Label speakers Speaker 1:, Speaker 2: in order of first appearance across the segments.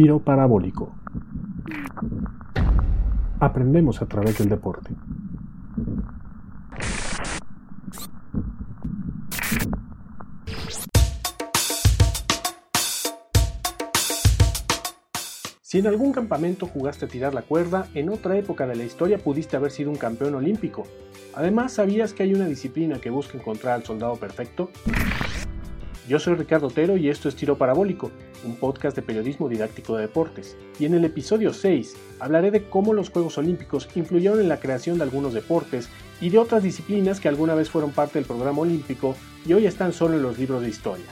Speaker 1: Tiro parabólico. Aprendemos a través del deporte. Si en algún campamento jugaste a tirar la cuerda, en otra época de la historia pudiste haber sido un campeón olímpico. Además, ¿sabías que hay una disciplina que busca encontrar al soldado perfecto? Yo soy Ricardo Otero y esto es Tiro Parabólico, un podcast de periodismo didáctico de deportes. Y en el episodio 6 hablaré de cómo los Juegos Olímpicos influyeron en la creación de algunos deportes y de otras disciplinas que alguna vez fueron parte del programa olímpico y hoy están solo en los libros de historia.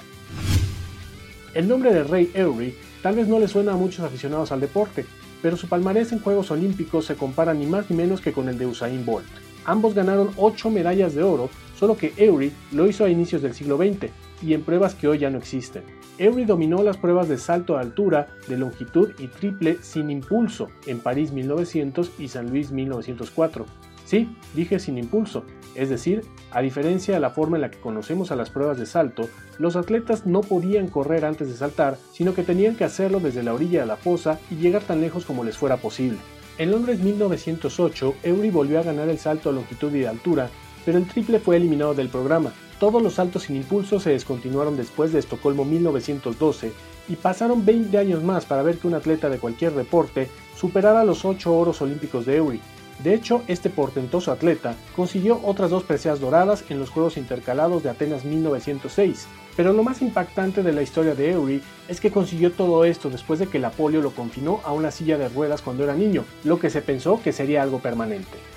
Speaker 1: El nombre de Ray Eury tal vez no le suena a muchos aficionados al deporte, pero su palmarés en Juegos Olímpicos se compara ni más ni menos que con el de Usain Bolt. Ambos ganaron 8 medallas de oro, solo que Eury lo hizo a inicios del siglo XX, y en pruebas que hoy ya no existen. Eury dominó las pruebas de salto a altura, de longitud y triple sin impulso en París 1900 y San Luis 1904. Sí, dije sin impulso, es decir, a diferencia de la forma en la que conocemos a las pruebas de salto, los atletas no podían correr antes de saltar, sino que tenían que hacerlo desde la orilla de la fosa y llegar tan lejos como les fuera posible. En Londres 1908, Eury volvió a ganar el salto a longitud y de altura, pero el triple fue eliminado del programa, todos los saltos sin impulso se descontinuaron después de Estocolmo 1912 y pasaron 20 años más para ver que un atleta de cualquier deporte superara los 8 oros olímpicos de Eury. De hecho, este portentoso atleta consiguió otras dos preseas doradas en los Juegos Intercalados de Atenas 1906. Pero lo más impactante de la historia de Eury es que consiguió todo esto después de que la polio lo confinó a una silla de ruedas cuando era niño, lo que se pensó que sería algo permanente.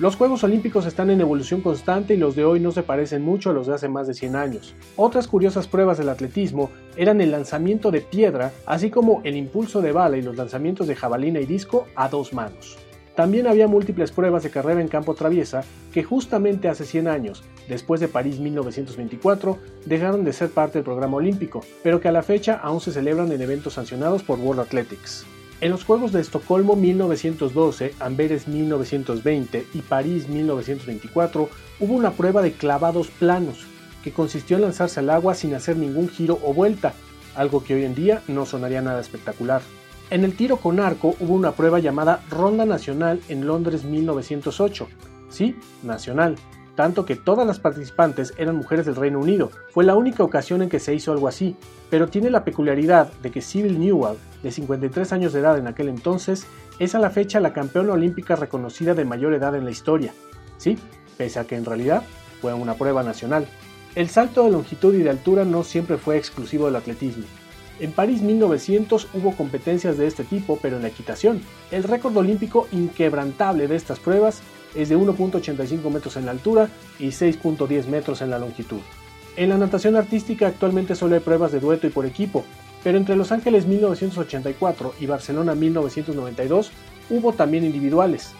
Speaker 1: Los Juegos Olímpicos están en evolución constante y los de hoy no se parecen mucho a los de hace más de 100 años. Otras curiosas pruebas del atletismo eran el lanzamiento de piedra, así como el impulso de bala y los lanzamientos de jabalina y disco a dos manos. También había múltiples pruebas de carrera en campo traviesa que justamente hace 100 años, después de París 1924, dejaron de ser parte del programa olímpico, pero que a la fecha aún se celebran en eventos sancionados por World Athletics. En los Juegos de Estocolmo 1912, Amberes 1920 y París 1924 hubo una prueba de clavados planos, que consistió en lanzarse al agua sin hacer ningún giro o vuelta, algo que hoy en día no sonaría nada espectacular. En el tiro con arco hubo una prueba llamada Ronda Nacional en Londres 1908. Sí, nacional, tanto que todas las participantes eran mujeres del Reino Unido. Fue la única ocasión en que se hizo algo así, pero tiene la peculiaridad de que Sybil Newell, de 53 años de edad en aquel entonces, es a la fecha la campeona olímpica reconocida de mayor edad en la historia. Sí, pese a que en realidad fue una prueba nacional. El salto de longitud y de altura no siempre fue exclusivo del atletismo. En París 1900 hubo competencias de este tipo, pero en la equitación. El récord olímpico inquebrantable de estas pruebas es de 1.85 metros en la altura y 6.10 metros en la longitud. En la natación artística actualmente solo hay pruebas de dueto y por equipo, pero entre Los Ángeles 1984 y Barcelona 1992 hubo también individuales.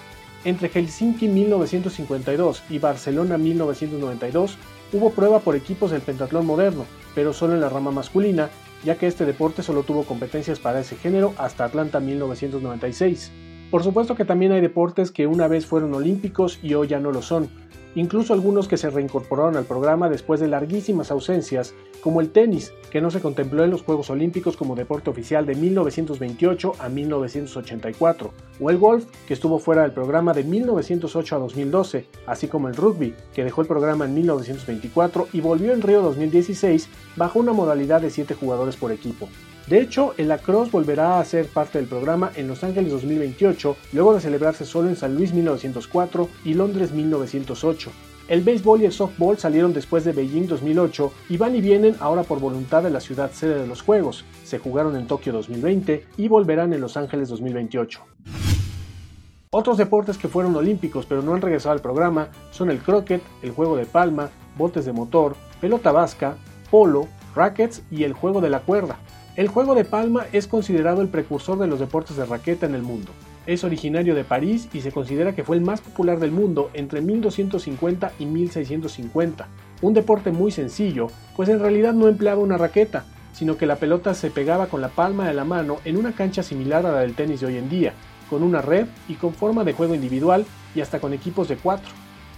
Speaker 1: Entre Helsinki 1952 y Barcelona 1992 hubo prueba por equipos del pentatlón moderno, pero solo en la rama masculina, ya que este deporte solo tuvo competencias para ese género hasta Atlanta 1996. Por supuesto que también hay deportes que una vez fueron olímpicos y hoy ya no lo son, incluso algunos que se reincorporaron al programa después de larguísimas ausencias, como el tenis, que no se contempló en los Juegos Olímpicos como deporte oficial de 1928 a 1984, o el golf, que estuvo fuera del programa de 1908 a 2012, así como el rugby, que dejó el programa en 1924 y volvió en Río 2016 bajo una modalidad de 7 jugadores por equipo. De hecho, el lacrosse volverá a ser parte del programa en Los Ángeles 2028, luego de celebrarse solo en San Luis 1904 y Londres 1908. El béisbol y el softball salieron después de Beijing 2008 y van y vienen ahora por voluntad de la ciudad sede de los Juegos. Se jugaron en Tokio 2020 y volverán en Los Ángeles 2028. Otros deportes que fueron olímpicos pero no han regresado al programa son el croquet, el juego de palma, botes de motor, pelota vasca, polo, rackets y el juego de la cuerda. El juego de palma es considerado el precursor de los deportes de raqueta en el mundo. Es originario de París y se considera que fue el más popular del mundo entre 1250 y 1650. Un deporte muy sencillo, pues en realidad no empleaba una raqueta, sino que la pelota se pegaba con la palma de la mano en una cancha similar a la del tenis de hoy en día, con una red y con forma de juego individual y hasta con equipos de cuatro.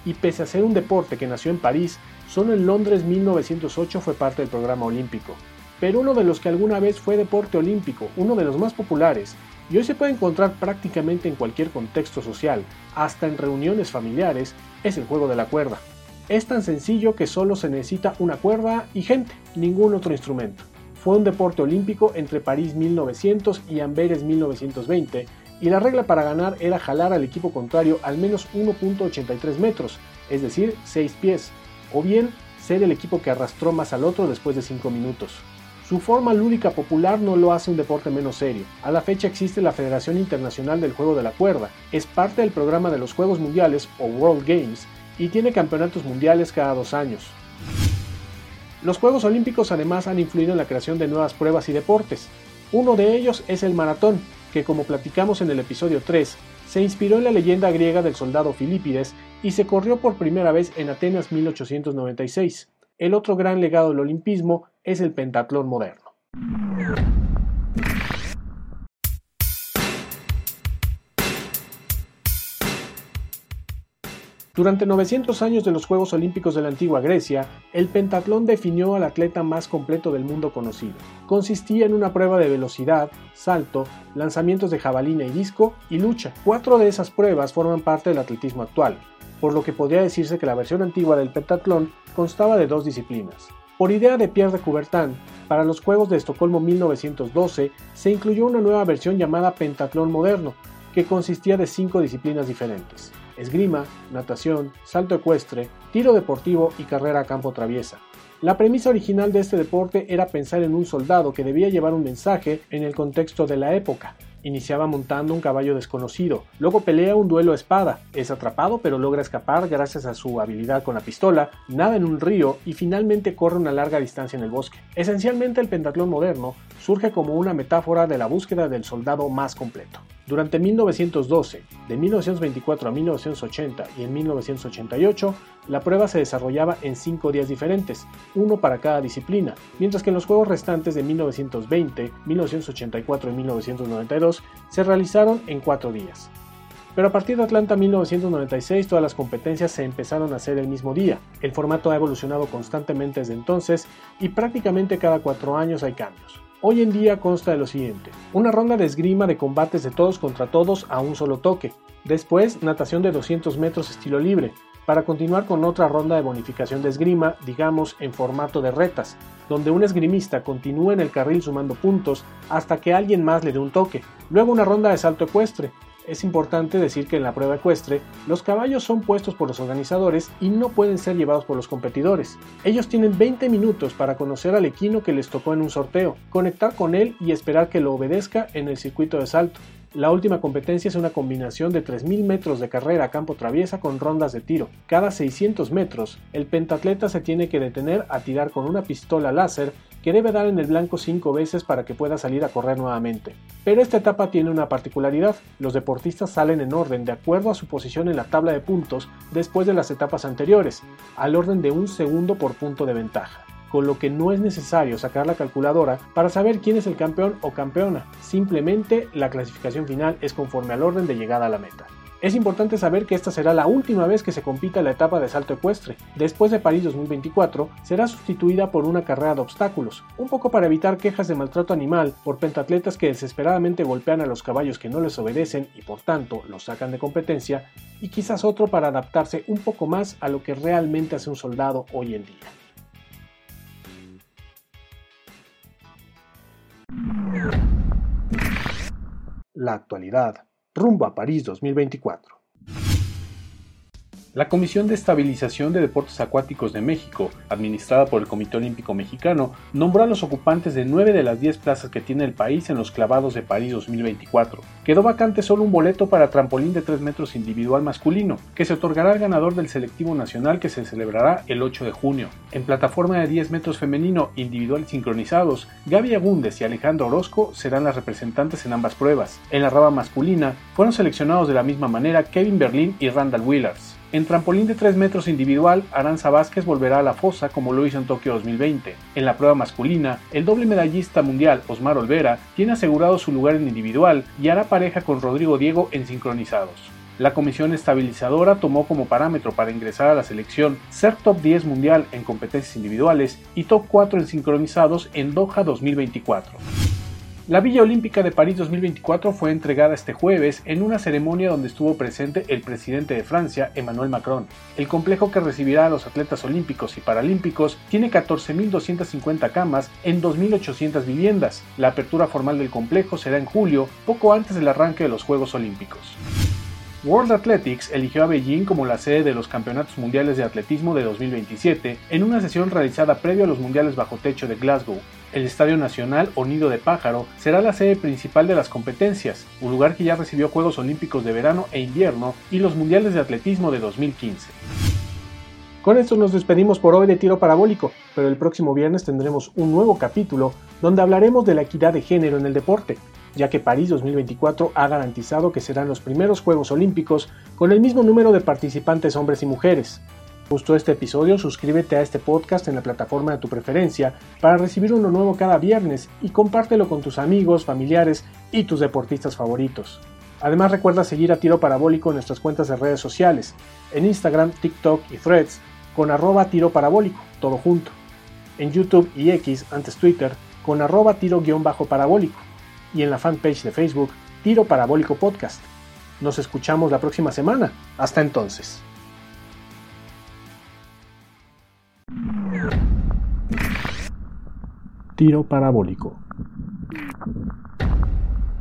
Speaker 1: Y pese a ser un deporte que nació en París, solo en Londres 1908 fue parte del programa olímpico. Pero uno de los que alguna vez fue deporte olímpico, uno de los más populares, y hoy se puede encontrar prácticamente en cualquier contexto social, hasta en reuniones familiares, es el juego de la cuerda. Es tan sencillo que solo se necesita una cuerda y gente, ningún otro instrumento. Fue un deporte olímpico entre París 1900 y Amberes 1920, y la regla para ganar era jalar al equipo contrario al menos 1.83 metros, es decir, 6 pies, o bien ser el equipo que arrastró más al otro después de 5 minutos. Su forma lúdica popular no lo hace un deporte menos serio. A la fecha existe la Federación Internacional del Juego de la Cuerda, es parte del programa de los Juegos Mundiales o World Games y tiene campeonatos mundiales cada dos años. Los Juegos Olímpicos además han influido en la creación de nuevas pruebas y deportes. Uno de ellos es el maratón, que como platicamos en el episodio 3, se inspiró en la leyenda griega del soldado Filipides y se corrió por primera vez en Atenas 1896. El otro gran legado del olimpismo es el pentatlón moderno. Durante 900 años de los Juegos Olímpicos de la antigua Grecia, el pentatlón definió al atleta más completo del mundo conocido. Consistía en una prueba de velocidad, salto, lanzamientos de jabalina y disco y lucha. Cuatro de esas pruebas forman parte del atletismo actual, por lo que podría decirse que la versión antigua del pentatlón constaba de dos disciplinas. Por idea de Pierre de Coubertin, para los Juegos de Estocolmo 1912 se incluyó una nueva versión llamada pentatlón moderno, que consistía de cinco disciplinas diferentes esgrima, natación, salto ecuestre, tiro deportivo y carrera a campo traviesa. La premisa original de este deporte era pensar en un soldado que debía llevar un mensaje en el contexto de la época. Iniciaba montando un caballo desconocido, luego pelea un duelo a espada, es atrapado pero logra escapar gracias a su habilidad con la pistola, nada en un río y finalmente corre una larga distancia en el bosque. Esencialmente el pentatlón moderno surge como una metáfora de la búsqueda del soldado más completo. Durante 1912, de 1924 a 1980 y en 1988, la prueba se desarrollaba en cinco días diferentes, uno para cada disciplina, mientras que en los juegos restantes de 1920, 1984 y 1992 se realizaron en cuatro días. Pero a partir de Atlanta 1996 todas las competencias se empezaron a hacer el mismo día. El formato ha evolucionado constantemente desde entonces y prácticamente cada cuatro años hay cambios. Hoy en día consta de lo siguiente. Una ronda de esgrima de combates de todos contra todos a un solo toque. Después, natación de 200 metros estilo libre, para continuar con otra ronda de bonificación de esgrima, digamos en formato de retas, donde un esgrimista continúa en el carril sumando puntos hasta que alguien más le dé un toque. Luego una ronda de salto ecuestre, es importante decir que en la prueba ecuestre, los caballos son puestos por los organizadores y no pueden ser llevados por los competidores. Ellos tienen 20 minutos para conocer al equino que les tocó en un sorteo, conectar con él y esperar que lo obedezca en el circuito de salto. La última competencia es una combinación de 3.000 metros de carrera a campo traviesa con rondas de tiro. Cada 600 metros, el pentatleta se tiene que detener a tirar con una pistola láser que debe dar en el blanco 5 veces para que pueda salir a correr nuevamente. Pero esta etapa tiene una particularidad, los deportistas salen en orden de acuerdo a su posición en la tabla de puntos después de las etapas anteriores, al orden de un segundo por punto de ventaja con lo que no es necesario sacar la calculadora para saber quién es el campeón o campeona, simplemente la clasificación final es conforme al orden de llegada a la meta. Es importante saber que esta será la última vez que se compita la etapa de salto ecuestre. Después de París 2024, será sustituida por una carrera de obstáculos, un poco para evitar quejas de maltrato animal por pentatletas que desesperadamente golpean a los caballos que no les obedecen y por tanto los sacan de competencia, y quizás otro para adaptarse un poco más a lo que realmente hace un soldado hoy en día. La actualidad, rumbo a París 2024. La Comisión de Estabilización de Deportes Acuáticos de México, administrada por el Comité Olímpico Mexicano, nombró a los ocupantes de 9 de las 10 plazas que tiene el país en los clavados de París 2024. Quedó vacante solo un boleto para trampolín de 3 metros individual masculino, que se otorgará al ganador del selectivo nacional que se celebrará el 8 de junio. En plataforma de 10 metros femenino individual sincronizados, Gaby Agúndez y Alejandro Orozco serán las representantes en ambas pruebas. En la raba masculina, fueron seleccionados de la misma manera Kevin Berlin y Randall Willars. En trampolín de 3 metros individual, Aranza Vázquez volverá a la fosa como lo hizo en Tokio 2020. En la prueba masculina, el doble medallista mundial Osmar Olvera tiene asegurado su lugar en individual y hará pareja con Rodrigo Diego en sincronizados. La comisión estabilizadora tomó como parámetro para ingresar a la selección ser top 10 mundial en competencias individuales y top 4 en sincronizados en Doha 2024. La Villa Olímpica de París 2024 fue entregada este jueves en una ceremonia donde estuvo presente el presidente de Francia, Emmanuel Macron. El complejo que recibirá a los atletas olímpicos y paralímpicos tiene 14.250 camas en 2.800 viviendas. La apertura formal del complejo será en julio, poco antes del arranque de los Juegos Olímpicos. World Athletics eligió a Beijing como la sede de los Campeonatos Mundiales de Atletismo de 2027 en una sesión realizada previo a los Mundiales bajo techo de Glasgow. El Estadio Nacional o Nido de Pájaro será la sede principal de las competencias, un lugar que ya recibió Juegos Olímpicos de verano e invierno y los Mundiales de Atletismo de 2015. Con esto nos despedimos por hoy de Tiro Parabólico, pero el próximo viernes tendremos un nuevo capítulo donde hablaremos de la equidad de género en el deporte, ya que París 2024 ha garantizado que serán los primeros Juegos Olímpicos con el mismo número de participantes hombres y mujeres. Gustó este episodio, suscríbete a este podcast en la plataforma de tu preferencia para recibir uno nuevo cada viernes y compártelo con tus amigos, familiares y tus deportistas favoritos. Además recuerda seguir a Tiro Parabólico en nuestras cuentas de redes sociales, en Instagram, TikTok y Threads con arroba tiro parabólico, todo junto. En YouTube y X, antes Twitter, con arroba tiro-parabólico. Y en la fanpage de Facebook, Tiro Parabólico Podcast. Nos escuchamos la próxima semana. Hasta entonces. Tiro parabólico.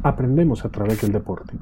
Speaker 1: Aprendemos a través del deporte.